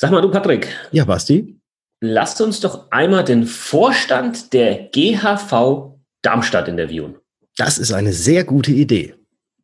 Sag mal du, Patrick. Ja, Basti. Lasst uns doch einmal den Vorstand der GHV Darmstadt interviewen. Das ist eine sehr gute Idee.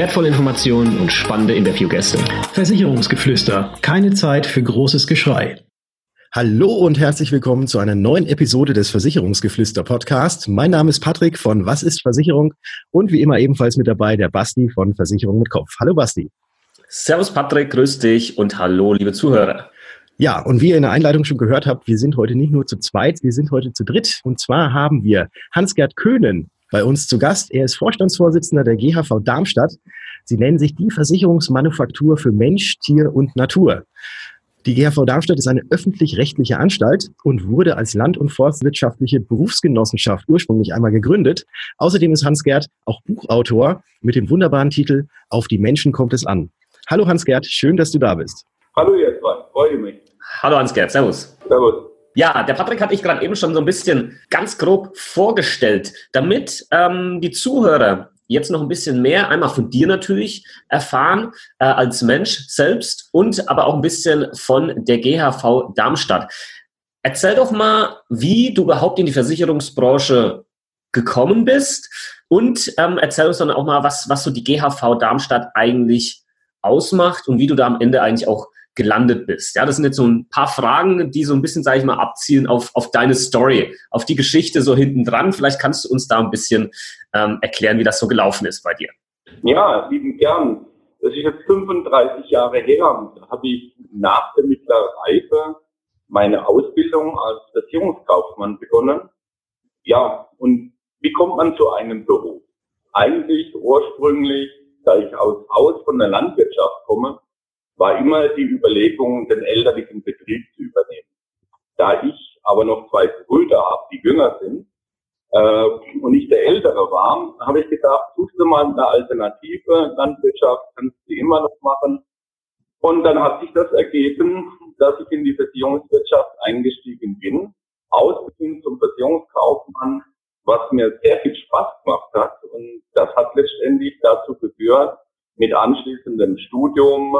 wertvolle Informationen und spannende Interviewgäste. Versicherungsgeflüster. Keine Zeit für großes Geschrei. Hallo und herzlich willkommen zu einer neuen Episode des Versicherungsgeflüster Podcast. Mein Name ist Patrick von Was ist Versicherung und wie immer ebenfalls mit dabei der Basti von Versicherung mit Kopf. Hallo Basti. Servus Patrick, grüß dich und hallo liebe Zuhörer. Ja, und wie ihr in der Einleitung schon gehört habt, wir sind heute nicht nur zu zweit, wir sind heute zu dritt. Und zwar haben wir Hans-Gerd Köhnen bei uns zu Gast. Er ist Vorstandsvorsitzender der GHV Darmstadt. Sie nennen sich die Versicherungsmanufaktur für Mensch, Tier und Natur. Die GHV Darmstadt ist eine öffentlich-rechtliche Anstalt und wurde als Land- und Forstwirtschaftliche Berufsgenossenschaft ursprünglich einmal gegründet. Außerdem ist Hans-Gerd auch Buchautor mit dem wunderbaren Titel Auf die Menschen kommt es an. Hallo Hans-Gerd, schön, dass du da bist. Hallo ihr zwei, freue mich. Hallo Hans-Gerd, servus. Servus. Ja, der Patrick hatte ich gerade eben schon so ein bisschen ganz grob vorgestellt, damit ähm, die Zuhörer jetzt noch ein bisschen mehr, einmal von dir natürlich erfahren äh, als Mensch selbst und aber auch ein bisschen von der GHV Darmstadt. Erzähl doch mal, wie du überhaupt in die Versicherungsbranche gekommen bist und ähm, erzähl uns dann auch mal, was, was so die GHV Darmstadt eigentlich ausmacht und wie du da am Ende eigentlich auch gelandet bist. Ja, das sind jetzt so ein paar Fragen, die so ein bisschen, sage ich mal, abzielen auf, auf deine Story, auf die Geschichte so hinten dran. Vielleicht kannst du uns da ein bisschen ähm, erklären, wie das so gelaufen ist bei dir. Ja, lieben gern. Das ist jetzt 35 Jahre her. Da habe ich nach der mittleren Reife meine Ausbildung als Versicherungskaufmann begonnen. Ja, und wie kommt man zu einem Beruf? Eigentlich ursprünglich, da ich aus Haus von der Landwirtschaft komme, war immer die Überlegung, den elterlichen Betrieb zu übernehmen. Da ich aber noch zwei Brüder habe, die jünger sind, äh, und ich der Ältere war, habe ich gedacht, suchst du mal eine Alternative, Landwirtschaft kannst du immer noch machen. Und dann hat sich das ergeben, dass ich in die Versicherungswirtschaft eingestiegen bin, ausbeginn zum Versicherungskaufmann, was mir sehr viel Spaß gemacht hat. Und das hat letztendlich dazu geführt, mit anschließendem Studium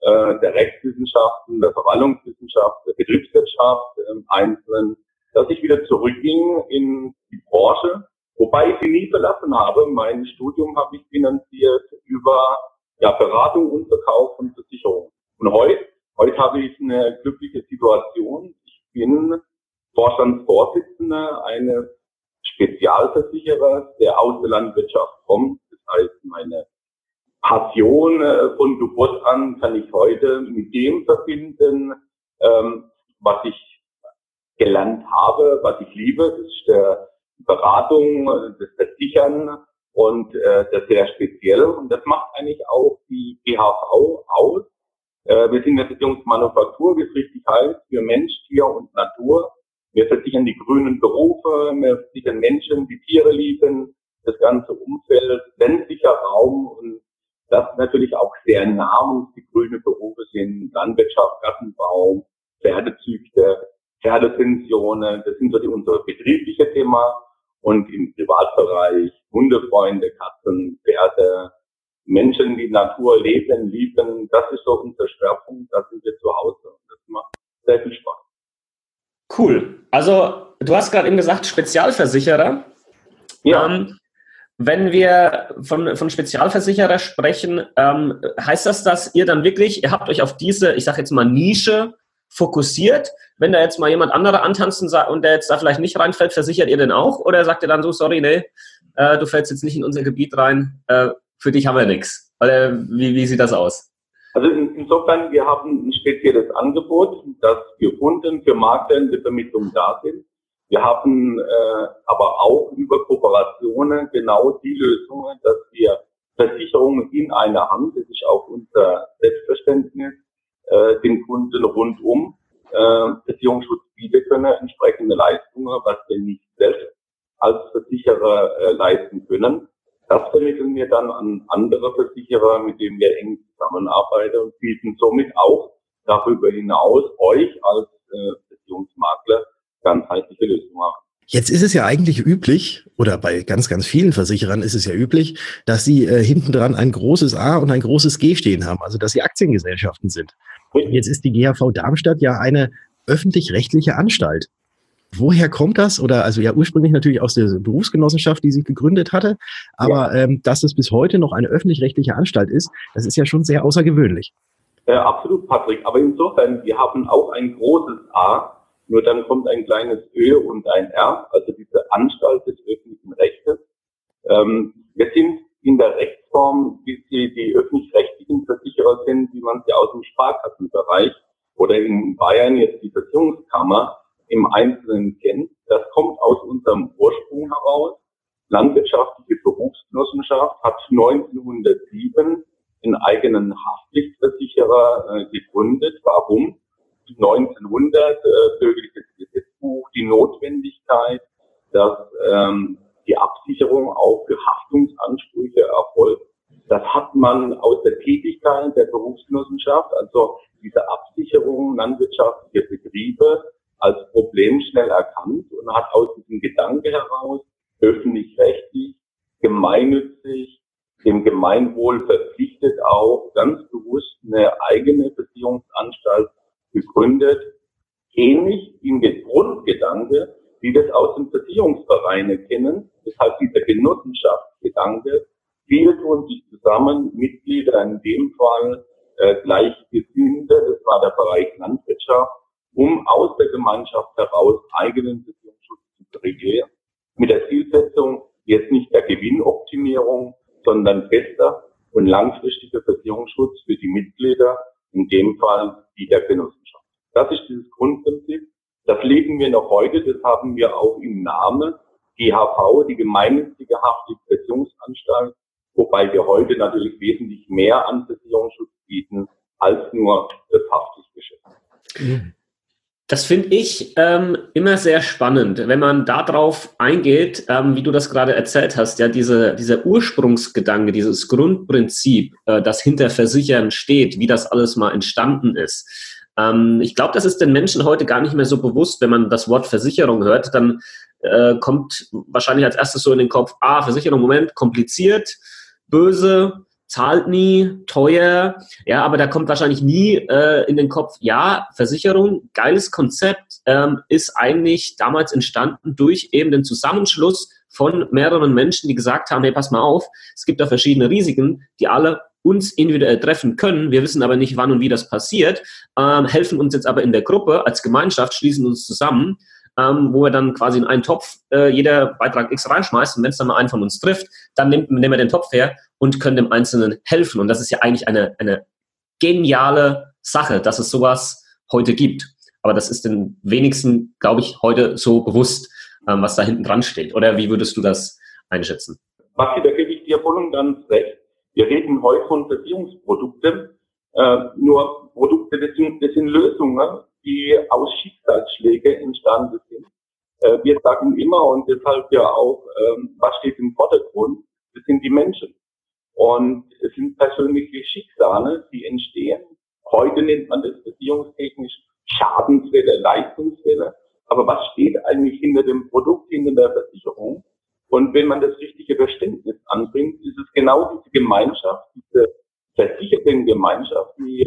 äh, der Rechtswissenschaften, der Verwaltungswissenschaft, der Betriebswirtschaft im Einzelnen, dass ich wieder zurückging in die Branche, wobei ich sie nie verlassen habe. Mein Studium habe ich finanziert über ja, Beratung und Verkauf und Versicherung. Und heute, heute habe ich eine glückliche Situation. Ich bin Vorstandsvorsitzender eines Spezialversicherer, der aus der Landwirtschaft kommt. Das heißt, meine Passion äh, von Geburt an kann ich heute mit dem verbinden, ähm, was ich gelernt habe, was ich liebe. Das ist der Beratung, das Versichern und äh, das sehr speziell. Und das macht eigentlich auch die GHV aus. Äh, wir sind eine Versicherungsmanufaktur, wie es richtig heißt, für Mensch, Tier und Natur. Wir versichern die grünen Berufe, wir versichern Menschen, die Tiere lieben, das ganze Umfeld, ländlicher Raum und das natürlich auch sehr nah die grüne Berufe sind Landwirtschaft, Gartenbau, Pferdezüchter, Pferdepensionen. Das sind so die, unsere betriebliche Thema. Und im Privatbereich Hundefreunde, Katzen, Pferde, Menschen, die Natur leben, lieben. Das ist so unser Schwerpunkt. Da sind wir zu Hause. Das macht sehr viel Spaß. Cool. Also, du hast gerade eben gesagt, Spezialversicherer. Ja. Ähm, wenn wir von, von Spezialversicherer sprechen, ähm, heißt das, dass ihr dann wirklich, ihr habt euch auf diese, ich sage jetzt mal, Nische fokussiert? Wenn da jetzt mal jemand anderer antanzt und der jetzt da vielleicht nicht reinfällt, versichert ihr den auch? Oder sagt ihr dann so, sorry, nee, äh, du fällst jetzt nicht in unser Gebiet rein, äh, für dich haben wir nichts? Oder wie, wie sieht das aus? Also insofern, wir haben ein spezielles Angebot, dass für Kunden, für Makler in der Vermittlung da sind. Wir haben äh, aber auch über Kooperationen genau die Lösungen, dass wir Versicherungen in einer Hand, das ist auch unser Selbstverständnis, äh, den Kunden rundum äh, Versicherungsschutz bieten können, entsprechende Leistungen, was wir nicht selbst als Versicherer äh, leisten können. Das vermitteln wir dann an andere Versicherer, mit denen wir eng zusammenarbeiten und bieten somit auch darüber hinaus euch als äh, Versicherungsmakler ganzheitliche Lösungen an. Jetzt ist es ja eigentlich üblich, oder bei ganz, ganz vielen Versicherern ist es ja üblich, dass sie äh, hinten dran ein großes A und ein großes G stehen haben, also dass sie Aktiengesellschaften sind. Und jetzt ist die GHV Darmstadt ja eine öffentlich-rechtliche Anstalt. Woher kommt das? Oder also ja ursprünglich natürlich aus der Berufsgenossenschaft, die sie gegründet hatte, aber ja. ähm, dass es bis heute noch eine öffentlich-rechtliche Anstalt ist, das ist ja schon sehr außergewöhnlich. Äh, absolut, Patrick. Aber insofern, wir haben auch ein großes A nur dann kommt ein kleines Ö und ein R, also diese Anstalt des öffentlichen Rechtes. Ähm, wir sind in der Rechtsform, wie sie die öffentlich-rechtlichen Versicherer sind, wie man sie aus dem Sparkassenbereich oder in Bayern jetzt die Versicherungskammer im Einzelnen kennt. Das kommt aus unserem Ursprung heraus. Landwirtschaftliche Berufsgenossenschaft hat 1907 einen eigenen Haftpflichtversicherer äh, gegründet. Warum? 1900 äh, bürgerliches Gesetzbuch die Notwendigkeit, dass ähm, die Absicherung auch für Haftungsansprüche erfolgt. Das hat man aus der Tätigkeit der Berufsgenossenschaft, also diese Absicherung landwirtschaftlicher Betriebe als Problem schnell erkannt und hat aus diesem Gedanke heraus öffentlich-rechtlich, gemeinnützig, dem Gemeinwohl verpflichtet auch ganz bewusst eine eigene Beziehungsanstalt gegründet, ähnlich im Grundgedanke, wie wir es aus den Versicherungsvereinen kennen, deshalb dieser Genossenschaftsgedanke. Viele tun sich zusammen, Mitglieder in dem Fall äh, Gleichgesinnte, das war der Bereich Landwirtschaft, um aus der Gemeinschaft heraus eigenen Versicherungsschutz zu regieren, mit der Zielsetzung jetzt nicht der Gewinnoptimierung, sondern fester und langfristiger Versicherungsschutz für die Mitglieder, in dem Fall die der Genossenschaft. Das ist dieses Grundprinzip. Das leben wir noch heute, das haben wir auch im Namen GHV, die gemeinnützige Haftpflichtversicherungsanstalt, wobei wir heute natürlich wesentlich mehr an Versicherungsschutz bieten als nur das Haftpflichtgeschäft. Das finde ich ähm, immer sehr spannend, wenn man darauf eingeht, ähm, wie du das gerade erzählt hast, ja, diese, dieser Ursprungsgedanke, dieses Grundprinzip, äh, das hinter Versichern steht, wie das alles mal entstanden ist. Ähm, ich glaube, das ist den Menschen heute gar nicht mehr so bewusst, wenn man das Wort Versicherung hört, dann äh, kommt wahrscheinlich als erstes so in den Kopf, ah, Versicherung, Moment, kompliziert, böse, zahlt nie, teuer, ja, aber da kommt wahrscheinlich nie äh, in den Kopf, ja, Versicherung, geiles Konzept, ähm, ist eigentlich damals entstanden durch eben den Zusammenschluss von mehreren Menschen, die gesagt haben, hey, pass mal auf, es gibt da verschiedene Risiken, die alle uns individuell treffen können, wir wissen aber nicht, wann und wie das passiert, ähm, helfen uns jetzt aber in der Gruppe als Gemeinschaft, schließen uns zusammen ähm, wo wir dann quasi in einen Topf äh, jeder Beitrag X reinschmeißt und wenn es dann mal einen von uns trifft, dann nehmen, nehmen wir den Topf her und können dem Einzelnen helfen. Und das ist ja eigentlich eine, eine geniale Sache, dass es sowas heute gibt. Aber das ist den wenigsten, glaube ich, heute so bewusst, ähm, was da hinten dran steht. Oder wie würdest du das einschätzen? Maxi, da gebe ich dir voll und ganz recht. Wir reden heute von Versicherungsprodukten. Äh, nur Produkte, das sind, das sind Lösungen, die aus Schicksalsschläge entstanden sind. Äh, wir sagen immer und deshalb ja auch, ähm, was steht im Vordergrund? Das sind die Menschen. Und es sind persönliche Schicksale, die entstehen. Heute nennt man das beziehungstechnisch Schadenswelle, Leistungswelle. Aber was steht eigentlich hinter dem Produkt, hinter der Versicherung? Und wenn man das richtige Verständnis anbringt, ist es genau diese Gemeinschaft, diese versicherten Gemeinschaft, die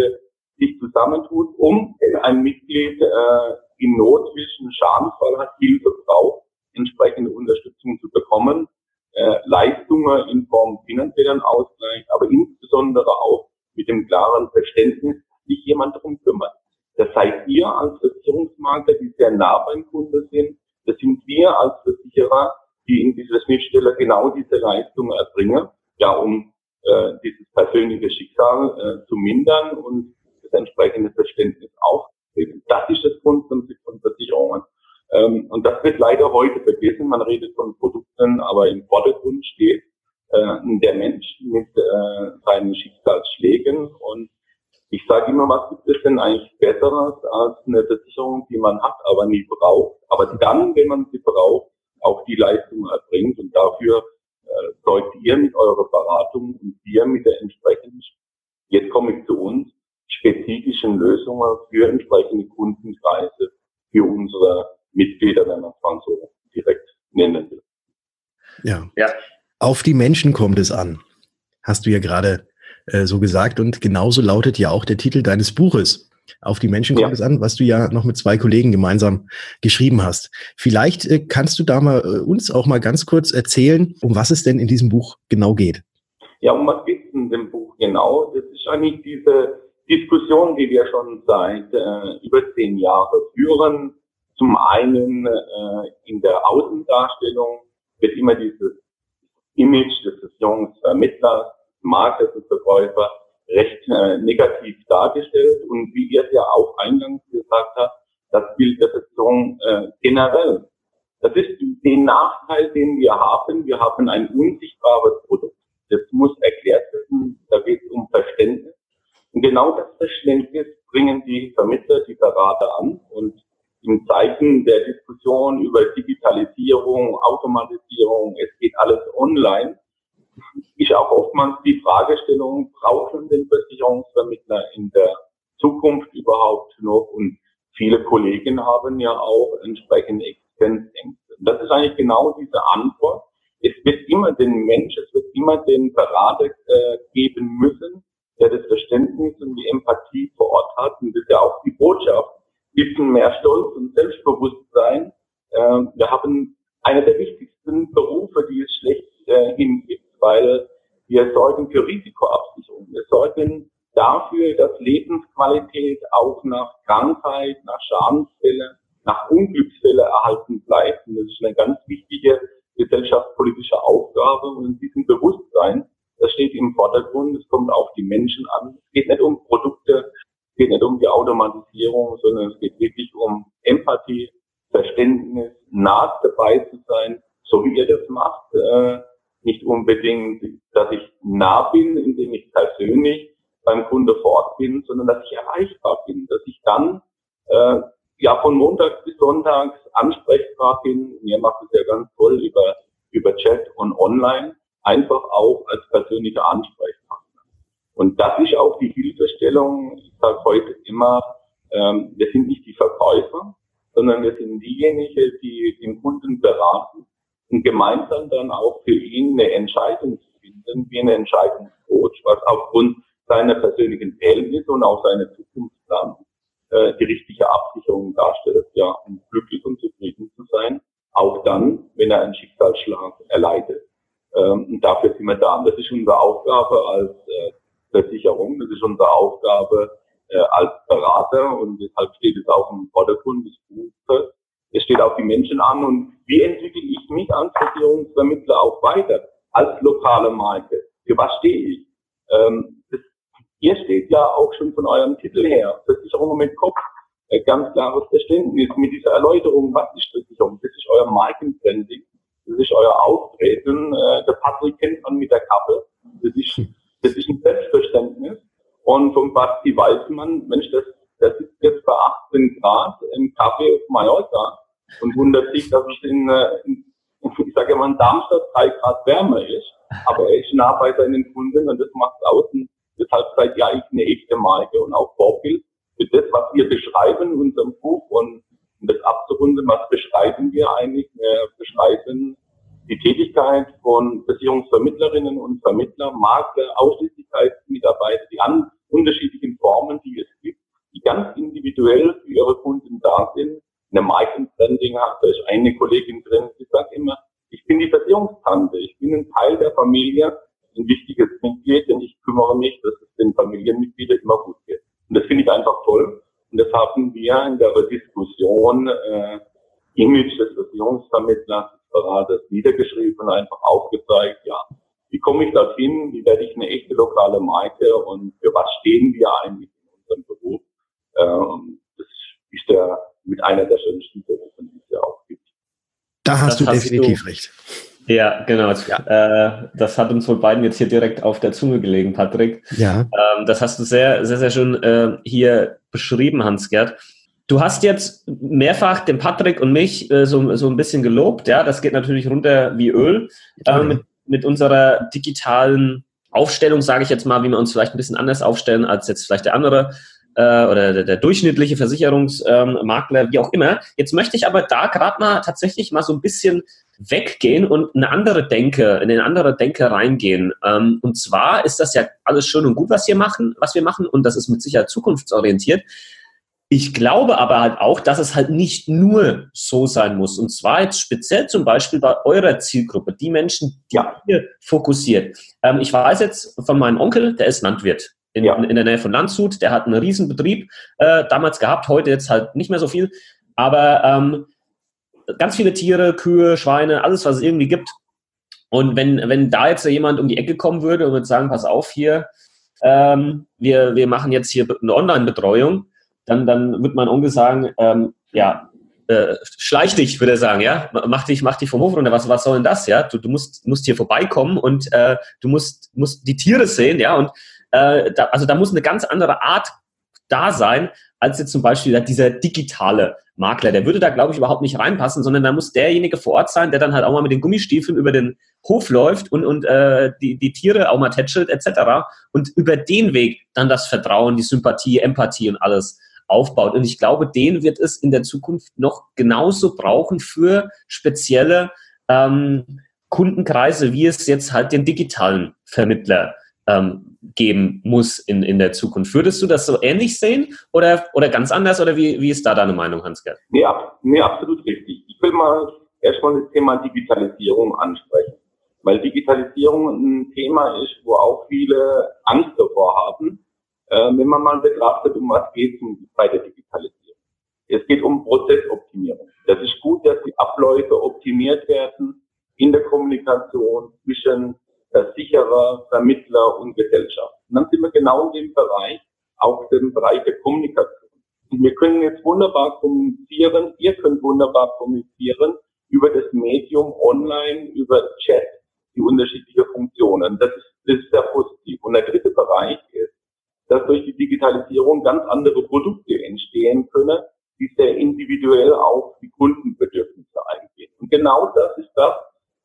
sich zusammentut, um ein Mitglied äh, in Not zwischen Schadenfall hat, Hilfe braucht, entsprechende Unterstützung zu bekommen, äh, Leistungen in Form finanziellen Ausgleich, aber insbesondere auch mit dem klaren Verständnis, sich jemand darum kümmert. Das seid ihr als Versicherungsmakler, die sehr nah beim Kunde sind. Das sind wir als Versicherer, die in dieser Schnittstelle genau diese Leistungen erbringen, ja, um äh, dieses persönliche Schicksal äh, zu mindern und das entsprechende Verständnis auch. Das ist das Grundprinzip von Versicherungen. Ähm, und das wird leider heute vergessen. Man redet von Produkten, aber im Vordergrund steht äh, der Mensch mit äh, seinen Schicksalsschlägen. Und Ich sage immer, was gibt es denn eigentlich Besseres als eine Versicherung, die man hat, aber nie braucht, aber dann, wenn man sie braucht, auch die Leistung erbringt und dafür äh, sorgt ihr mit eurer Beratung und wir mit der entsprechenden, jetzt komme ich zu uns, spezifischen Lösungen für entsprechende Kundenkreise, für unsere Mitglieder, wenn man es mal so direkt nennen will. Ja. ja. Auf die Menschen kommt es an, hast du ja gerade äh, so gesagt. Und genauso lautet ja auch der Titel deines Buches. Auf die Menschen kommt ja. es an, was du ja noch mit zwei Kollegen gemeinsam geschrieben hast. Vielleicht äh, kannst du da mal äh, uns auch mal ganz kurz erzählen, um was es denn in diesem Buch genau geht. Ja, um was geht es in dem Buch genau? Das ist eigentlich diese Diskussion, die wir schon seit äh, über zehn Jahren führen. Zum einen äh, in der Außendarstellung wird immer dieses Image des Versicherungsvermittlers, Marktes und Verkäufer recht äh, negativ dargestellt. Und wie ihr es ja auch eingangs gesagt habt, das Bild der Versicherung äh, generell. Das ist den Nachteil, den wir haben. Wir haben ein unsichtbares Produkt. Das muss erklärt werden. Da geht es um Verständnis. Und genau das Verständnis bringen die Vermittler, die Berater an. Und im Zeichen der Diskussion über Digitalisierung, Automatisierung, es geht alles online, ist auch oftmals die Fragestellung, brauchen den Versicherungsvermittler in der Zukunft überhaupt noch? Und viele Kollegen haben ja auch entsprechende Existenzängste. Das ist eigentlich genau diese Antwort. Es wird immer den Mensch, es wird immer den Berater äh, geben müssen, der das Verständnis und die Empathie vor Ort hat. Und das ist ja auch die Botschaft. Bisschen mehr Stolz und Selbstbewusstsein. Äh, wir haben einer der wichtigsten Berufe, die es schlecht äh, hingibt, weil wir sorgen für Risikoabsicherung. Wir sorgen dafür, dass Lebensqualität auch nach Krankheit, nach Schadensfälle, nach Unglücksfälle erhalten bleibt. Und das ist eine ganz wichtige gesellschaftspolitische Aufgabe. Und in diesem Bewusstsein, das steht im Vordergrund, es kommt auf die Menschen an. Es geht nicht um Produkte, es geht nicht um die Automatisierung, sondern es geht wirklich um Empathie, Verständnis, nah dabei zu sein, so wie ihr das macht. Äh, nicht unbedingt, dass ich nah bin, indem ich persönlich beim Kunde vor Ort bin, sondern dass ich erreichbar bin, dass ich dann äh, ja von Montags bis Sonntags ansprechbar bin. Mir macht es ja ganz toll über über Chat und online einfach auch als persönlicher Ansprechpartner. Und das ist auch die Hilfestellung. Ich sage heute immer, ähm, wir sind nicht die Verkäufer, sondern wir sind diejenigen, die den Kunden beraten und gemeinsam dann auch für ihn eine Entscheidung zu finden, wie eine Entscheidungscoach, was aufgrund seiner persönlichen Verhältnisse und auch seiner Zukunftsplanung äh, die richtige Absicherung darstellt, ja, um glücklich und zufrieden zu sein, auch dann, wenn er einen Schicksalsschlag erleidet. Ähm, und dafür sind wir da. Und das ist unsere Aufgabe als äh, Versicherung, das ist unsere Aufgabe äh, als Berater und deshalb steht es auch im Vordergrund des Buches, es steht auf die Menschen an und wie entwickle ich mich als Versicherungsvermittler auch weiter, als lokale Marke? Für was stehe ich? Ähm, das, ihr steht ja auch schon von eurem Titel her, Versicherung mit Kopf, ein ganz klares Verständnis mit dieser Erläuterung, was ist Versicherung? Das ist euer Markenbranding, das ist euer Auftreten. Äh, der Patrick kennt man mit der Kappe, das ist, das ist ein Selbstverständnis. Und vom Basti weiß man, Mensch, das, das ist jetzt bei 18 Grad im Kaffee auf Mallorca und wundert sich, dass es in, äh, in ich sage immer, in Darmstadt drei Grad wärmer ist. Aber er ist nah bei seinen Kunden und das macht außen. Deshalb seid ihr eigentlich eine echte Marke und auch Vorbild für das, was wir beschreiben in unserem Buch. Und um das abzurunden, was beschreiben wir eigentlich? Wir beschreiben die Tätigkeit von Versicherungsvermittlerinnen und Vermittler, Makler, Ausschließlichkeitsmitarbeiter, die an unterschiedlichen Formen, die es gibt, die ganz individuell für ihre Kunden da sind eine Markenbranding hat. Da ist eine Kollegin drin, die sagt immer, ich bin die Versicherungstante, ich bin ein Teil der Familie, ein wichtiges Mitglied, denn ich kümmere mich, dass es den Familienmitgliedern immer gut geht. Und das finde ich einfach toll. Und das haben wir in der Diskussion äh, Image des Versicherungsvermittlers, des Beraters niedergeschrieben und einfach aufgezeigt, ja, wie komme ich dorthin, wie werde ich eine echte lokale Marke und für was stehen wir eigentlich in unserem Beruf. Ähm, das ist der mit einer der schönsten Berufe, die es ja auch gibt. Da hast das du hast definitiv du, recht. Ja, genau. Ja. Äh, das hat uns wohl beiden jetzt hier direkt auf der Zunge gelegen, Patrick. Ja. Ähm, das hast du sehr, sehr, sehr schön äh, hier beschrieben, Hans-Gerd. Du hast jetzt mehrfach den Patrick und mich äh, so, so ein bisschen gelobt. Ja, das geht natürlich runter wie Öl äh, mit, mit unserer digitalen Aufstellung, sage ich jetzt mal, wie wir uns vielleicht ein bisschen anders aufstellen als jetzt vielleicht der andere äh, oder der, der durchschnittliche Versicherungsmakler, ähm, wie auch immer. Jetzt möchte ich aber da gerade mal tatsächlich mal so ein bisschen weggehen und eine andere Denke, in eine andere Denke reingehen. Ähm, und zwar ist das ja alles schön und gut, was wir machen, was wir machen, und das ist mit Sicherheit zukunftsorientiert. Ich glaube aber halt auch, dass es halt nicht nur so sein muss. Und zwar jetzt speziell zum Beispiel bei eurer Zielgruppe, die Menschen, die ja. ihr fokussiert. Ähm, ich weiß jetzt von meinem Onkel, der ist Landwirt in, ja. in der Nähe von Landshut. Der hat einen Riesenbetrieb äh, damals gehabt, heute jetzt halt nicht mehr so viel. Aber ähm, ganz viele Tiere, Kühe, Schweine, alles, was es irgendwie gibt. Und wenn, wenn da jetzt jemand um die Ecke kommen würde und würde sagen, pass auf hier, ähm, wir, wir machen jetzt hier eine Online-Betreuung, dann, dann wird mein Onkel sagen, ähm, ja, äh, schleich dich, würde er sagen, ja, mach dich, mach dich vom Hof runter, was, was soll denn das, ja, du, du musst, musst hier vorbeikommen und äh, du musst, musst die Tiere sehen, ja, und äh, da, also da muss eine ganz andere Art da sein, als jetzt zum Beispiel dieser digitale Makler. Der würde da, glaube ich, überhaupt nicht reinpassen, sondern da muss derjenige vor Ort sein, der dann halt auch mal mit den Gummistiefeln über den Hof läuft und, und äh, die, die Tiere auch mal tätschelt etc. Und über den Weg dann das Vertrauen, die Sympathie, Empathie und alles aufbaut. Und ich glaube, den wird es in der Zukunft noch genauso brauchen für spezielle ähm, Kundenkreise, wie es jetzt halt den digitalen Vermittler ähm, geben muss in, in der Zukunft. Würdest du das so ähnlich sehen oder, oder ganz anders oder wie, wie ist da deine Meinung, Hans-Gerd? Nee, nee, absolut richtig. Ich will mal erstmal das Thema Digitalisierung ansprechen, weil Digitalisierung ein Thema ist, wo auch viele Angst davor haben äh, wenn man mal betrachtet, um was geht es bei der Digitalisierung. Es geht um Prozessoptimierung. Das ist gut, dass die Abläufe optimiert werden in der Kommunikation zwischen Versicherer, Vermittler und Gesellschaft. Und dann sind wir genau in dem Bereich, auch dem Bereich der Kommunikation. Und wir können jetzt wunderbar kommunizieren, ihr könnt wunderbar kommunizieren über das Medium online, über Chat, die unterschiedlichen Funktionen. Das ist, das ist sehr positiv. Und der dritte Bereich ist, dass durch die Digitalisierung ganz andere Produkte entstehen können, die sehr individuell auf die Kundenbedürfnisse eingehen. Und genau das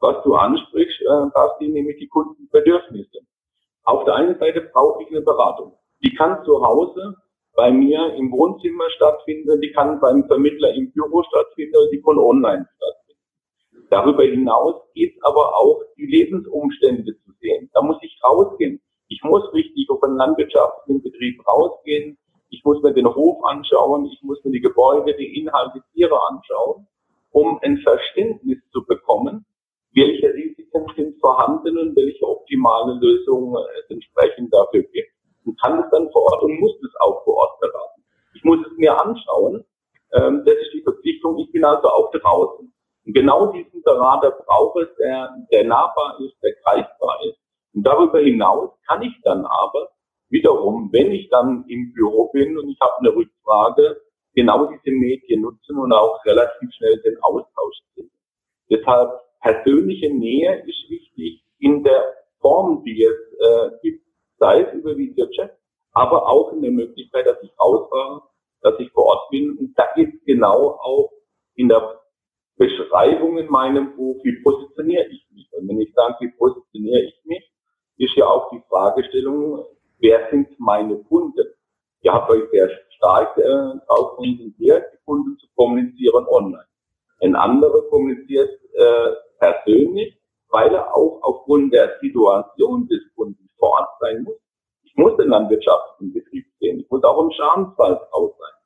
was du ansprichst, äh, Basti, nämlich die Kundenbedürfnisse. Auf der einen Seite brauche ich eine Beratung. Die kann zu Hause bei mir im Wohnzimmer stattfinden, die kann beim Vermittler im Büro stattfinden, die kann online stattfinden. Darüber hinaus geht es aber auch, die Lebensumstände zu sehen. Da muss ich rausgehen. Ich muss richtig auf einen landwirtschaftlichen Betrieb rausgehen. Ich muss mir den Hof anschauen. Ich muss mir die Gebäude, die Inhalte, Tiere anschauen, um ein Verständnis zu bekommen, welche Risiken sind vorhanden und welche optimale Lösungen es entsprechend dafür gibt. Und kann es dann vor Ort und muss es auch vor Ort beraten. Ich muss es mir anschauen. Ähm, das ist die Verpflichtung. Ich bin also auch draußen. Und genau diesen Berater brauche es, der, der nahbar ist, der greifbar ist und darüber hinaus kann ich dann aber wiederum, wenn ich dann im Büro bin und ich habe eine Rückfrage, genau diese Medien nutzen und auch relativ schnell den Austausch sehen. Deshalb persönliche Nähe ist wichtig in der Form, die es äh, gibt, sei es über Videochat, aber auch in der Möglichkeit, dass ich rausfahre, dass ich vor Ort bin. Und da geht es genau auch in der Beschreibung in meinem Buch, wie positioniere ich mich. Und wenn ich sage, wie positioniere ich mich, ist ja auch die Fragestellung, wer sind meine Kunden? Ihr habt euch sehr stark äh, darauf konzentriert, die Kunden zu kommunizieren online. Ein anderer kommuniziert äh, persönlich, weil er auch aufgrund der Situation des Kunden vor Ort sein muss. Ich muss den landwirtschaftlichen Betrieb sehen. Ich muss auch im Schadensfall raus sein.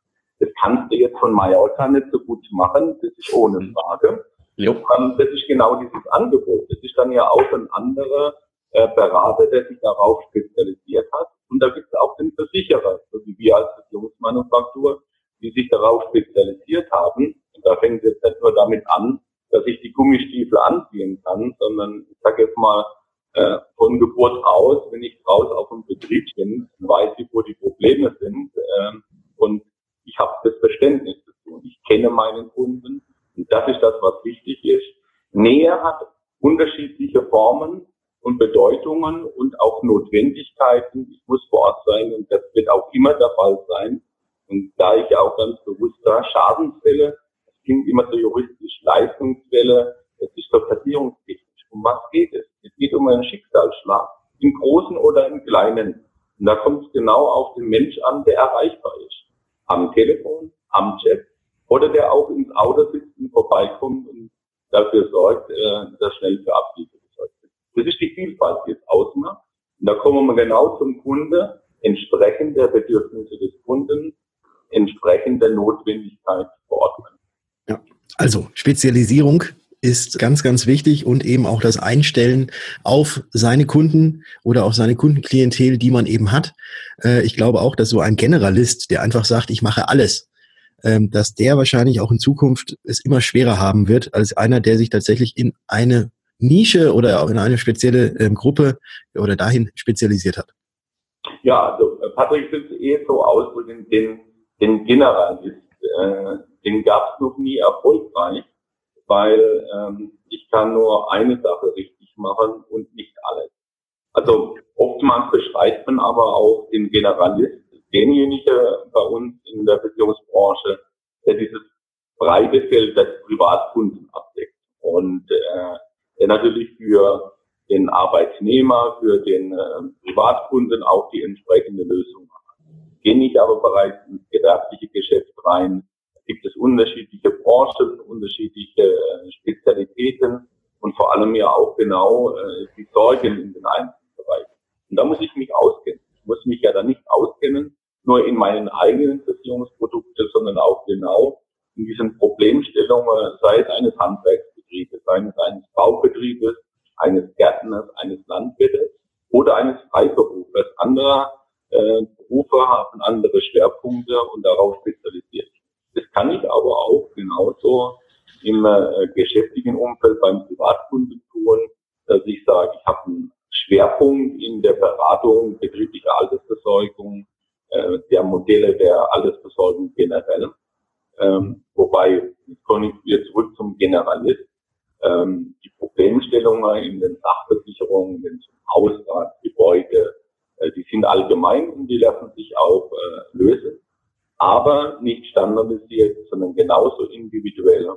Das kannst du jetzt von Mallorca nicht so gut machen. Das ist ohne Frage. Jo. Das ist genau dieses Angebot. Das ist dann ja auch ein anderer äh, Berater, der sich darauf spezialisiert hat. Und da gibt es auch den Versicherer, so wie wir als Versicherungsmanufaktur, die sich darauf spezialisiert haben. Und da fängt es jetzt nicht nur damit an, dass ich die Gummistiefel anziehen kann, sondern ich sage jetzt mal, äh, von Geburt aus, wenn ich raus auf dem Betrieb bin, weiß ich, wo die Probleme sind äh, und ich habe das Verständnis dazu. Ich kenne meinen Kunden und das ist das, was wichtig ist. Nähe hat unterschiedliche Formen und Bedeutungen und auch Notwendigkeiten. Ich muss vor Ort sein und das wird auch immer der Fall sein. Und da ich ja auch ganz bewusst da Schadensfälle, klingt immer so juristisch, Leistungsfälle, das ist doch versicherungstechnisch. Um was geht es? Es geht um einen Schicksalsschlag, im Großen oder im Kleinen. Und da kommt es genau auf den Mensch an, der erreichbar ist. Am Telefon, am Chat oder der auch ins Auto sitzt und vorbeikommt und dafür sorgt, äh, dass schnell für Abschlüsse gesorgt wird. Das ist die Vielfalt, die es ausmacht. Und da kommen wir genau zum Kunde, entsprechend der Bedürfnisse des Kunden, entsprechend der Notwendigkeit verordnen. Also Spezialisierung ist ganz, ganz wichtig und eben auch das Einstellen auf seine Kunden oder auf seine Kundenklientel, die man eben hat. Äh, ich glaube auch, dass so ein Generalist, der einfach sagt, ich mache alles, ähm, dass der wahrscheinlich auch in Zukunft es immer schwerer haben wird, als einer, der sich tatsächlich in eine Nische oder auch in eine spezielle ähm, Gruppe oder dahin spezialisiert hat. Ja, also Patrick sieht eh so aus, den, den, den Generalist, äh, den gab es noch nie erfolgreich weil ähm, ich kann nur eine Sache richtig machen und nicht alles. Also oftmals beschreibt man aber auch den Generalist, denjenigen bei uns in der Versicherungsbranche, der dieses breite Feld des Privatkunden abdeckt und äh, der natürlich für den Arbeitnehmer, für den äh, Privatkunden auch die entsprechende Lösung. Gehe ich aber bereits ins gewerbliche Geschäft rein, gibt es unterschiedliche Branchen, unterschiedliche äh, Spezialitäten und vor allem ja auch genau äh, die Sorgen in den einzelnen Bereichen. Und da muss ich mich auskennen. Ich muss mich ja da nicht auskennen, nur in meinen eigenen Versicherungsprodukten, sondern auch genau in diesen Problemstellungen, sei es eines Handwerksbetriebes, sei es eines Baubetriebes, eines Gärtners, eines Landwirtes oder eines Freiberufers. Andere äh, Berufe haben andere Schwerpunkte und darauf spezialisiert. Das kann ich aber auch genauso im äh, geschäftlichen Umfeld beim Privatkunden tun, dass ich sage, ich habe einen Schwerpunkt in der Beratung betrieblicher Altersversorgung, äh, der Modelle der Altersversorgung generell. Ähm, wobei, jetzt komme ich wieder zurück zum Generalist. Ähm, die Problemstellungen in den Sachversicherungen, wenn es um Hausrat, Gebäude, die sind allgemein und die lassen sich auch äh, lösen aber nicht standardisiert, sondern genauso individuell.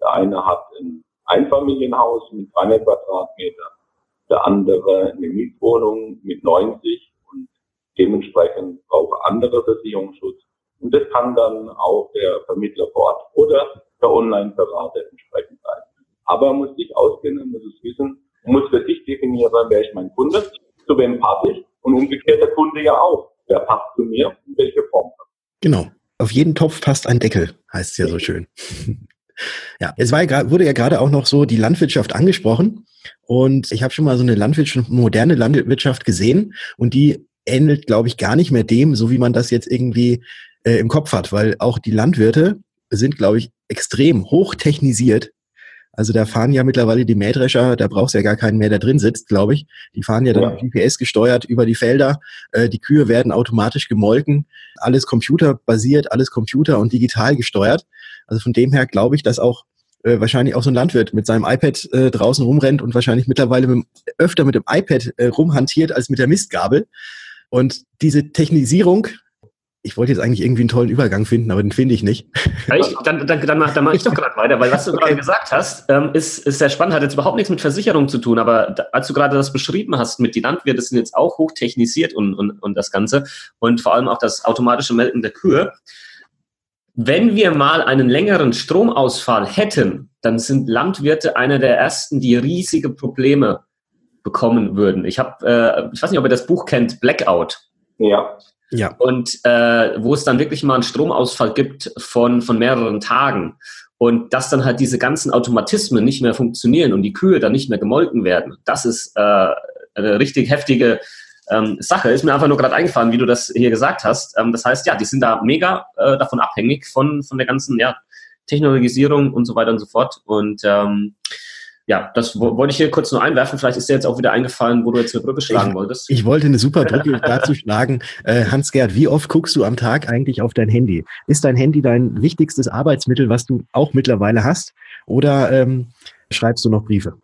Der eine hat ein Einfamilienhaus mit 300 Quadratmeter, der andere eine Mietwohnung mit 90 und dementsprechend braucht er andere Versicherungsschutz. Und das kann dann auch der Vermittler vor Ort oder der Online-Berater entsprechend sein. Aber muss sich auskennen, muss es wissen, muss für sich definieren, wer ist mein Kunde, zu wem passe ich und umgekehrt der Kunde ja auch. Wer passt zu mir und welche Form Genau. Auf jeden Topf passt ein Deckel, heißt es ja so schön. Ja, es war ja, wurde ja gerade auch noch so die Landwirtschaft angesprochen. Und ich habe schon mal so eine Landwirtschaft, moderne Landwirtschaft gesehen. Und die ähnelt, glaube ich, gar nicht mehr dem, so wie man das jetzt irgendwie äh, im Kopf hat. Weil auch die Landwirte sind, glaube ich, extrem hochtechnisiert. Also da fahren ja mittlerweile die Mähdrescher, da brauchst du ja gar keinen mehr, der drin sitzt, glaube ich. Die fahren ja dann ja. GPS gesteuert über die Felder. Äh, die Kühe werden automatisch gemolken. Alles computerbasiert, alles Computer und digital gesteuert. Also von dem her glaube ich, dass auch äh, wahrscheinlich auch so ein Landwirt mit seinem iPad äh, draußen rumrennt und wahrscheinlich mittlerweile mit, öfter mit dem iPad äh, rumhantiert als mit der Mistgabel. Und diese Technisierung, ich wollte jetzt eigentlich irgendwie einen tollen Übergang finden, aber den finde ich nicht. Ich, dann dann, dann mache dann mach ich doch gerade weiter, weil was du okay. gerade gesagt hast, ähm, ist, ist sehr spannend, hat jetzt überhaupt nichts mit Versicherung zu tun, aber da, als du gerade das beschrieben hast, mit die Landwirte sind jetzt auch hochtechnisiert und, und, und das Ganze und vor allem auch das automatische Melken der Kühe. Wenn wir mal einen längeren Stromausfall hätten, dann sind Landwirte einer der ersten, die riesige Probleme bekommen würden. Ich habe, äh, ich weiß nicht, ob ihr das Buch kennt, Blackout. Ja. Ja. Und äh, wo es dann wirklich mal einen Stromausfall gibt von, von mehreren Tagen und dass dann halt diese ganzen Automatismen nicht mehr funktionieren und die Kühe dann nicht mehr gemolken werden, das ist äh, eine richtig heftige ähm, Sache. Ist mir einfach nur gerade eingefallen, wie du das hier gesagt hast. Ähm, das heißt, ja, die sind da mega äh, davon abhängig von, von der ganzen ja, Technologisierung und so weiter und so fort. Und ähm, ja, das wollte ich hier kurz nur einwerfen. Vielleicht ist dir jetzt auch wieder eingefallen, wo du jetzt eine Brücke schlagen wolltest. Ich wollte eine super Brücke dazu schlagen. Äh, Hans-Gerd, wie oft guckst du am Tag eigentlich auf dein Handy? Ist dein Handy dein wichtigstes Arbeitsmittel, was du auch mittlerweile hast? Oder ähm, schreibst du noch Briefe?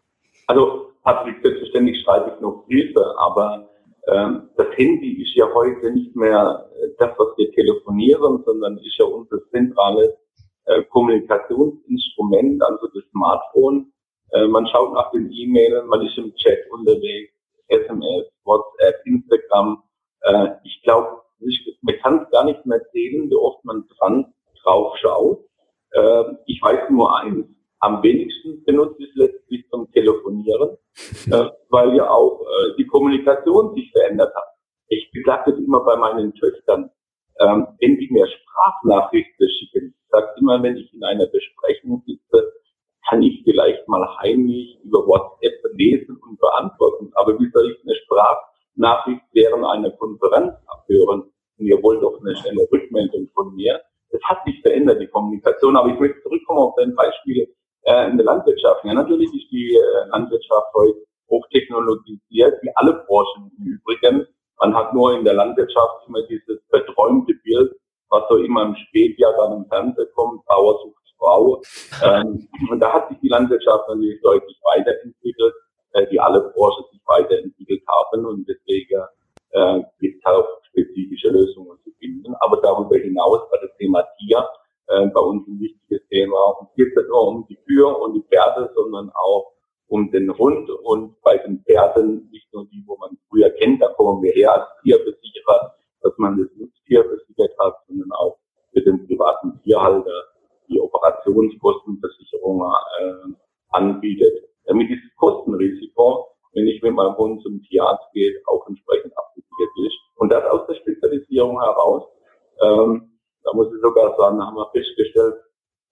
Also, Patrick, selbstverständlich schreibe ich noch Briefe, aber ähm, das Handy ist ja heute nicht mehr äh, das, was wir telefonieren, sondern ist ja unser zentrales äh, Kommunikationsinstrument, also das Smartphone. Äh, man schaut nach den E-Mailen, man ist im Chat unterwegs, SMS, WhatsApp, Instagram. Äh, ich glaube, man kann es gar nicht mehr zählen, wie oft man dran drauf schaut. Äh, ich weiß nur eins, am wenigsten benutze ich es letztlich zum Telefonieren, äh, weil ja auch äh, die Kommunikation sich verändert hat. Ich beklage das immer bei meinen Töchtern. Ähm, wenn die mir Sprachnachrichten schicken, ich sage immer, wenn ich in einer Besprechung sitze, kann ich vielleicht mal heimlich über WhatsApp lesen und beantworten. Aber wie soll ich eine Sprachnachricht während einer Konferenz abhören? Und ihr wollt doch eine schnelle Rückmeldung von mir. Das hat sich verändert, die Kommunikation. Aber ich möchte zurückkommen auf dein Beispiel äh, in der Landwirtschaft. Ja, natürlich ist die äh, Landwirtschaft heute hochtechnologisiert, wie alle Branchen im Übrigen. Man hat nur in der Landwirtschaft immer dieses verträumte Bild, was so immer im Spätjahr dann im Fernsehen kommt, Bauer sucht Frau. Ähm, und da hat sich die Landwirtschaft natürlich deutlich weiterentwickelt, äh, die alle Branchen sich weiterentwickelt haben und deswegen äh, gibt es auch spezifische Lösungen zu finden. Aber darüber hinaus war das Thema Tier äh, bei uns ein wichtiges Thema. Und es geht nicht nur um die Kühe und die Pferde, sondern auch um den Hund und bei den Pferden nicht nur die, wo man früher kennt, da kommen wir her als Tierversicherer, dass man das Nutztier versichert hat, sondern auch für den privaten Tierhalter die Operationskostenversicherung äh, anbietet, damit dieses Kostenrisiko, wenn ich mit meinem Hund zum Tierarzt gehe, auch entsprechend abgesichert ist. Und das aus der Spezialisierung heraus. Ähm, da muss ich sogar sagen, haben wir festgestellt,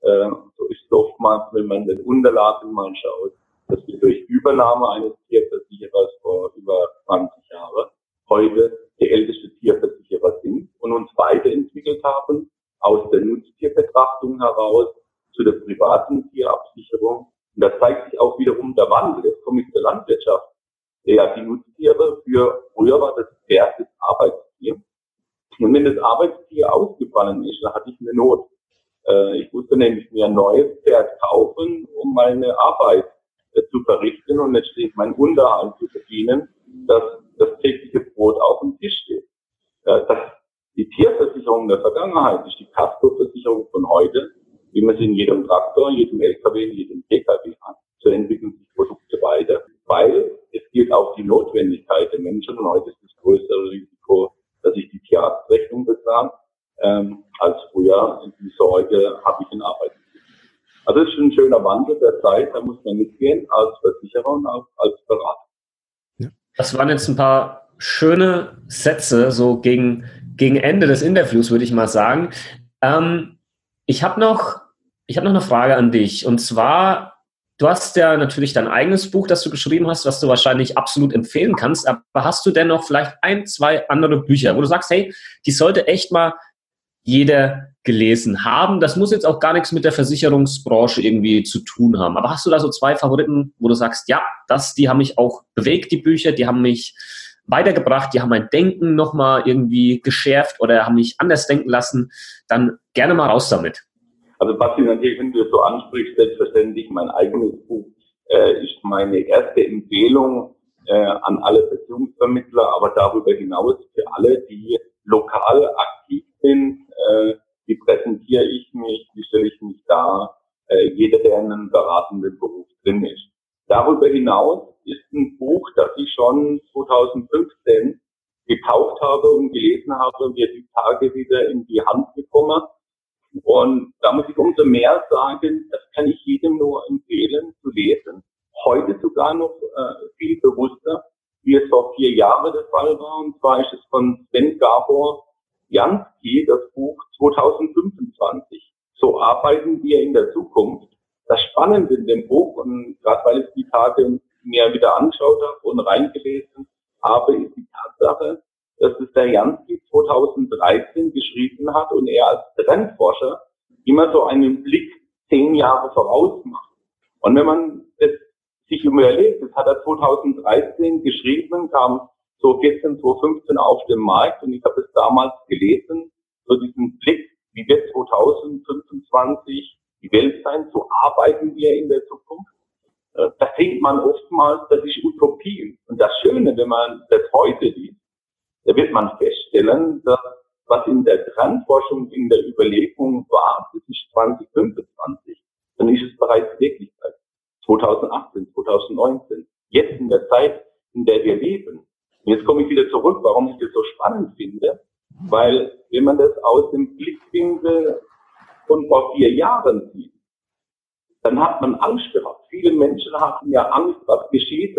äh, so ist es oftmals, wenn man den Unterlagen mal schaut, dass wir durch Übernahme eines Tierversicherers vor über 20 Jahren heute der älteste Tierversicherer sind und uns weiterentwickelt haben aus der Nutztierbetrachtung heraus zu der privaten Tierabsicherung. Und da zeigt sich auch wiederum der Wandel. Jetzt komme ich zur Landwirtschaft. Ja, die Nutztiere für, früher war das Pferd das Arbeitstier. Und wenn das Arbeitstier ausgefallen ist, dann hatte ich eine Not. Äh, ich musste nämlich mir ein neues Pferd kaufen, um meine Arbeit äh, zu verrichten und letztlich meinen Unterhalt zu verdienen, dass das tägliche Brot auf dem Tisch steht. Äh, das, die Tierversicherung der Vergangenheit die Kaskoversicherung von heute, wie man sie in jedem Traktor, jedem LKW, jedem PKW hat. So entwickeln sich Produkte weiter, weil es gilt auch die Notwendigkeit der Menschen und heute ist das größere Risiko dass ich die Tierarztrechnung bezahle, ähm, als früher. Die Sorge habe ich in Arbeit. Also es ist ein schöner Wandel der Zeit, da muss man mitgehen als Versicherer und auch als Berater. Ja. Das waren jetzt ein paar schöne Sätze, so gegen, gegen Ende des Interviews, würde ich mal sagen. Ähm, ich habe noch, ich hab noch eine Frage an dich. Und zwar Du hast ja natürlich dein eigenes Buch, das du geschrieben hast, was du wahrscheinlich absolut empfehlen kannst. Aber hast du denn noch vielleicht ein, zwei andere Bücher, wo du sagst, hey, die sollte echt mal jeder gelesen haben? Das muss jetzt auch gar nichts mit der Versicherungsbranche irgendwie zu tun haben. Aber hast du da so zwei Favoriten, wo du sagst, ja, das, die haben mich auch bewegt, die Bücher, die haben mich weitergebracht, die haben mein Denken nochmal irgendwie geschärft oder haben mich anders denken lassen, dann gerne mal raus damit. Also Basti, natürlich, wenn du das so ansprichst, selbstverständlich mein eigenes Buch äh, ist meine erste Empfehlung äh, an alle Beziehungsvermittler, aber darüber hinaus für alle, die lokal aktiv sind, äh, wie präsentiere ich mich, wie stelle ich mich dar, äh, jeder, der in einem beratenden Beruf drin ist. Darüber hinaus ist ein Buch, das ich schon 2015 gekauft habe und gelesen habe, mir die Tage wieder in die Hand gekommen und da muss ich umso mehr sagen, das kann ich jedem nur empfehlen zu lesen. Heute sogar noch äh, viel bewusster, wie es vor vier Jahren der Fall war. Und zwar ist es von Sven Gabor Jansky, das Buch 2025. So arbeiten wir in der Zukunft. Das Spannende in dem Buch, und gerade weil ich die Tage mir wieder angeschaut habe und reingelesen habe, ist die Tatsache, dass es der Jansky 2013 geschrieben hat und er als Trendforscher immer so einen Blick zehn Jahre voraus macht. Und wenn man es sich überlegt, das hat er 2013 geschrieben, kam so 14, 2015 auf den Markt und ich habe es damals gelesen, so diesen Blick, wie wird 2025 die Welt sein, so arbeiten wir in der Zukunft. äh, da denkt man oftmals, das ist Utopie. Und das Schöne, wenn man das heute liest, da wird man feststellen, dass was in der Trendforschung, in der Überlegung war, das ist 2025, dann ist es bereits Wirklichkeit. 2018, 2019. Jetzt in der Zeit, in der wir leben. Und jetzt komme ich wieder zurück, warum ich das so spannend finde. Weil, wenn man das aus dem Blickwinkel von vor vier Jahren sieht, dann hat man Angst gehabt. Viele Menschen hatten ja Angst, was geschieht.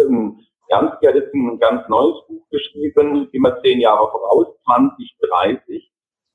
Ernst hat jetzt ein ganz neues Buch geschrieben, immer zehn Jahre voraus, 2030.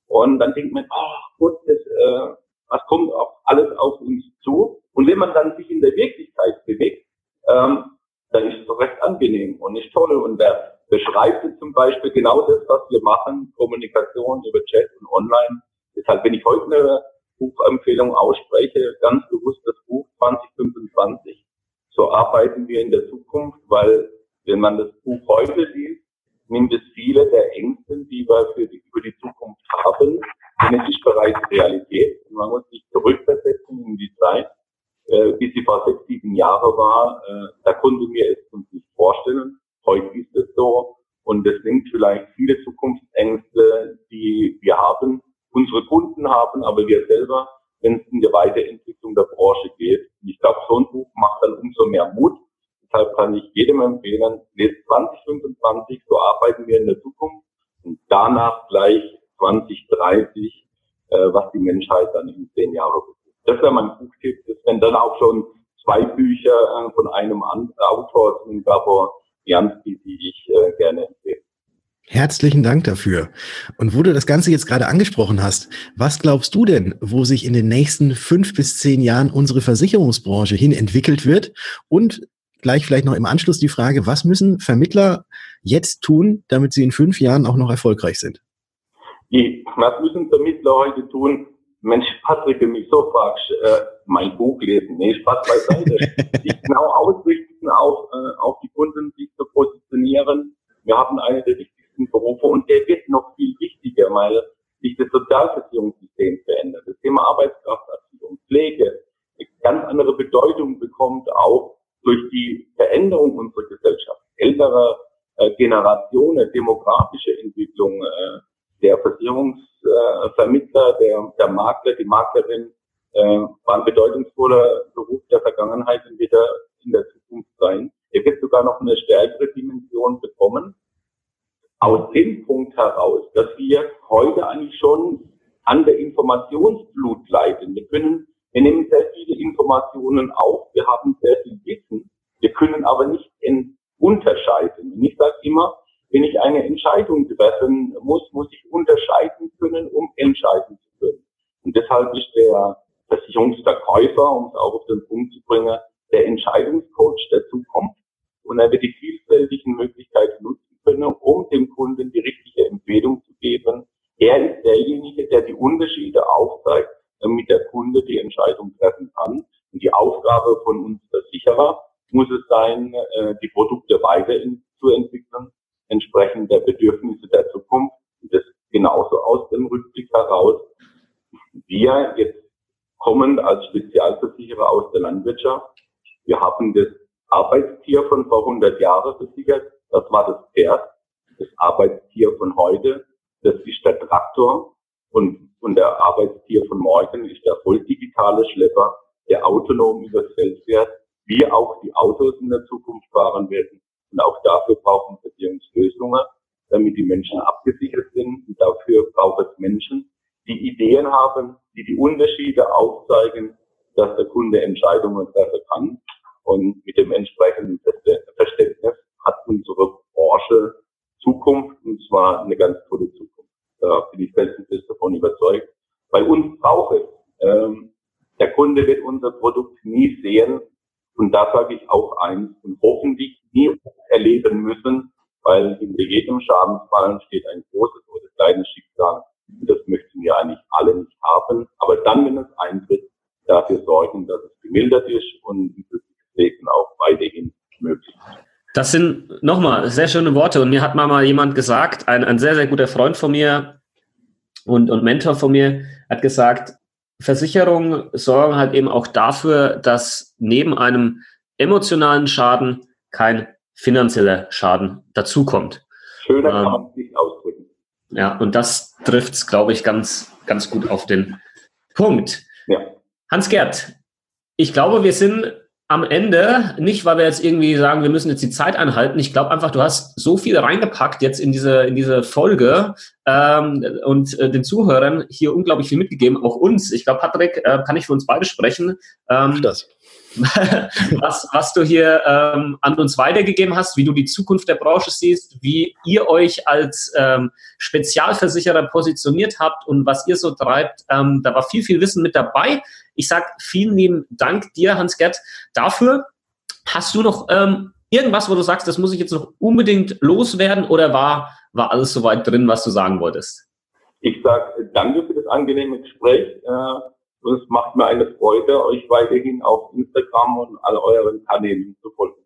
Und dann denkt man, ach gut, das, äh, was kommt auch alles auf uns zu? Und wenn man dann sich in der Wirklichkeit bewegt, ähm, dann ist es recht angenehm und nicht toll. Und der beschreibt jetzt zum Beispiel genau das, was wir machen, Kommunikation über Chat und online. Deshalb, wenn ich heute eine Buchempfehlung ausspreche, ganz bewusst das Buch 2025. So arbeiten wir in der Zukunft, weil wenn man das Buch heute liest, nimmt es viele der Ängste, die wir für die, für die Zukunft haben, denn es ist bereits Realität. Und man muss sich zurückversetzen in die Zeit, äh, wie sie vor sechs, sieben Jahren war. Äh, da konnten wir es uns nicht vorstellen. Heute ist es so. Und das nimmt vielleicht viele Zukunftsängste, die wir haben, unsere Kunden haben, aber wir selber, wenn es in die Weiterentwicklung der Branche geht. Und ich glaube, so ein Buch macht dann umso mehr Mut. Deshalb kann ich jedem empfehlen, lest 2025, so arbeiten wir in der Zukunft und danach gleich 2030, äh, was die Menschheit dann in zehn Jahren betrifft. Das wäre mein Buchtipp. Das wären dann auch schon zwei Bücher äh, von einem Autor, Gabor Jansky, die ich äh, gerne empfehle. Herzlichen Dank dafür. Und wo du das Ganze jetzt gerade angesprochen hast, was glaubst du denn, wo sich in den nächsten fünf bis zehn Jahren unsere Versicherungsbranche hin entwickelt wird? Und gleich vielleicht noch im Anschluss die Frage, was müssen Vermittler jetzt tun, damit sie in fünf Jahren auch noch erfolgreich sind? was müssen Vermittler heute tun? Mensch, Patrick, wenn mich so fragst, äh, mein Buch lesen. Nee, Spaß beiseite. sich genau ausrichten auf, äh, auf die Kunden, sich zu positionieren. Wir haben eine der wichtigsten Berufe und der wird noch viel wichtiger, weil sich das Sozialversicherungssystem verändert. Das Thema Arbeitskraftabsicherung, Pflege, eine ganz andere Bedeutung bekommt auch durch die Veränderung unserer Gesellschaft. Ältere äh, Generationen, demografische Entwicklung, äh, der Versicherungsvermittler, der, der Makler, die Maklerin, äh, war ein bedeutungsvoller Beruf der Vergangenheit und wird er in der Zukunft sein. Er wird sogar noch eine stärkere Dimension bekommen. Aus dem Punkt heraus, dass wir heute eigentlich schon an der Informationsflut leiden. Wir können, wir nehmen sehr viele Informationen auf, wir haben sehr viel Wissen, wir können aber nicht unterscheiden. Und ich sage immer, wenn ich eine Entscheidung treffen muss, muss ich unterscheiden können, um entscheiden zu können. Und deshalb ist der Versicherungsverkäufer, um es auch auf den Punkt zu bringen, der Entscheidungscoach der Zukunft. Und er wird die vielfältigen Möglichkeiten nutzen können, um dem Kunden die richtige Empfehlung zu geben. Er ist derjenige, der die Unterschiede aufzeigt, damit der Kunde die Entscheidung treffen kann. Und die Aufgabe von uns Versicherer muss es sein, äh, die Produkte weiterzuentwickeln, entsprechend der Bedürfnisse der Zukunft. Und das genauso aus dem Rückblick heraus. Wir jetzt kommend als Spezialversicherer aus der Landwirtschaft, wir haben das Arbeitstier von vor 100 Jahren versichert. Das war das Pferd. Das Arbeitstier von heute, das ist der Traktor. Und, und der Arbeitstier von morgen ist der voll digitale Schlepper, der autonom übers Feld fährt, wie auch die Autos in der Zukunft fahren werden. Und auch dafür brauchen Versicherungslösungen, damit die Menschen abgesichert sind. Und dafür braucht es Menschen, die Ideen haben, die die Unterschiede aufzeigen, dass der Kunde Entscheidungen treffen kann. Und mit dem entsprechenden Verständnis hat unsere Branche Zukunft, und zwar eine ganz tolle Zukunft. Da bin ich felsenfest davon überzeugt. Bei uns braucht es. Ähm, der Kunde wird unser Produkt nie sehen. Und da sage ich auch eins und hoffentlich nie erleben müssen, weil hinter jedem Schadensfall steht ein großes oder kleines Schicksal. Und das möchten wir eigentlich alle nicht haben. Aber dann, wenn es eintritt, dafür sorgen, dass es gemildert ist und ein glückliches Leben auch weiterhin möglich ist. Das sind nochmal sehr schöne Worte. Und mir hat mal jemand gesagt, ein, ein sehr, sehr guter Freund von mir und, und Mentor von mir, hat gesagt, Versicherungen sorgen halt eben auch dafür, dass neben einem emotionalen Schaden kein finanzieller Schaden dazukommt. Schöner ähm, kann man sich ausdrücken. Ja, und das trifft es, glaube ich, ganz, ganz gut auf den Punkt. Ja. Hans-Gerd, ich glaube, wir sind am Ende, nicht weil wir jetzt irgendwie sagen, wir müssen jetzt die Zeit anhalten. Ich glaube einfach, du hast so viel reingepackt jetzt in diese, in diese Folge ähm, und äh, den Zuhörern hier unglaublich viel mitgegeben, auch uns. Ich glaube, Patrick, äh, kann ich für uns beide sprechen. Ähm, das. was, was du hier ähm, an uns weitergegeben hast, wie du die Zukunft der Branche siehst, wie ihr euch als ähm, Spezialversicherer positioniert habt und was ihr so treibt. Ähm, da war viel, viel Wissen mit dabei. Ich sage vielen lieben Dank dir, Hans-Gerd, dafür. Hast du noch ähm, irgendwas, wo du sagst, das muss ich jetzt noch unbedingt loswerden oder war, war alles soweit drin, was du sagen wolltest? Ich sage danke für das angenehme Gespräch. Äh, es macht mir eine Freude, euch weiterhin auf Instagram und all euren Kanälen zu folgen.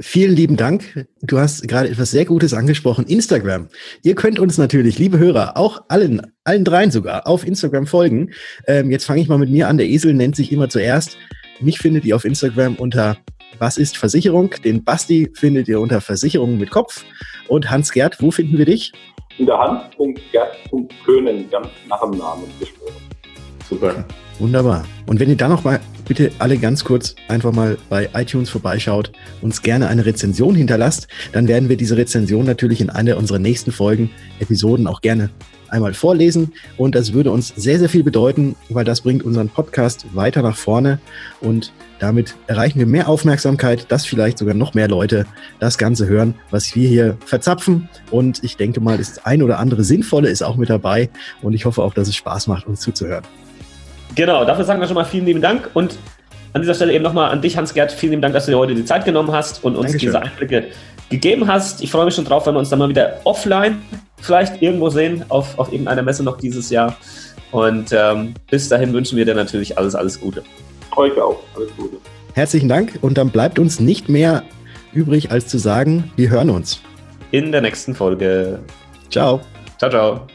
Vielen lieben Dank. Du hast gerade etwas sehr Gutes angesprochen. Instagram. Ihr könnt uns natürlich, liebe Hörer, auch allen, allen dreien sogar auf Instagram folgen. Ähm, jetzt fange ich mal mit mir an. Der Esel nennt sich immer zuerst. Mich findet ihr auf Instagram unter Was ist Versicherung? Den Basti findet ihr unter Versicherung mit Kopf. Und Hans-Gerd, wo finden wir dich? Unter hans.gerd.könen, ganz nach dem Namen gesprochen. Super. Wunderbar. Und wenn ihr da noch mal bitte alle ganz kurz einfach mal bei iTunes vorbeischaut, uns gerne eine Rezension hinterlasst, dann werden wir diese Rezension natürlich in einer unserer nächsten Folgen, Episoden auch gerne einmal vorlesen. Und das würde uns sehr, sehr viel bedeuten, weil das bringt unseren Podcast weiter nach vorne und damit erreichen wir mehr Aufmerksamkeit, dass vielleicht sogar noch mehr Leute das Ganze hören, was wir hier verzapfen. Und ich denke mal, das ein oder andere Sinnvolle ist auch mit dabei. Und ich hoffe auch, dass es Spaß macht, uns zuzuhören. Genau, dafür sagen wir schon mal vielen lieben Dank und an dieser Stelle eben nochmal an dich, Hans-Gerd, vielen lieben Dank, dass du dir heute die Zeit genommen hast und uns Dankeschön. diese Einblicke gegeben hast. Ich freue mich schon drauf, wenn wir uns dann mal wieder offline vielleicht irgendwo sehen, auf, auf irgendeiner Messe noch dieses Jahr. Und ähm, bis dahin wünschen wir dir natürlich alles, alles Gute. Euch auch, alles Gute. Herzlichen Dank und dann bleibt uns nicht mehr übrig, als zu sagen, wir hören uns. In der nächsten Folge. Ciao. Ciao, ciao.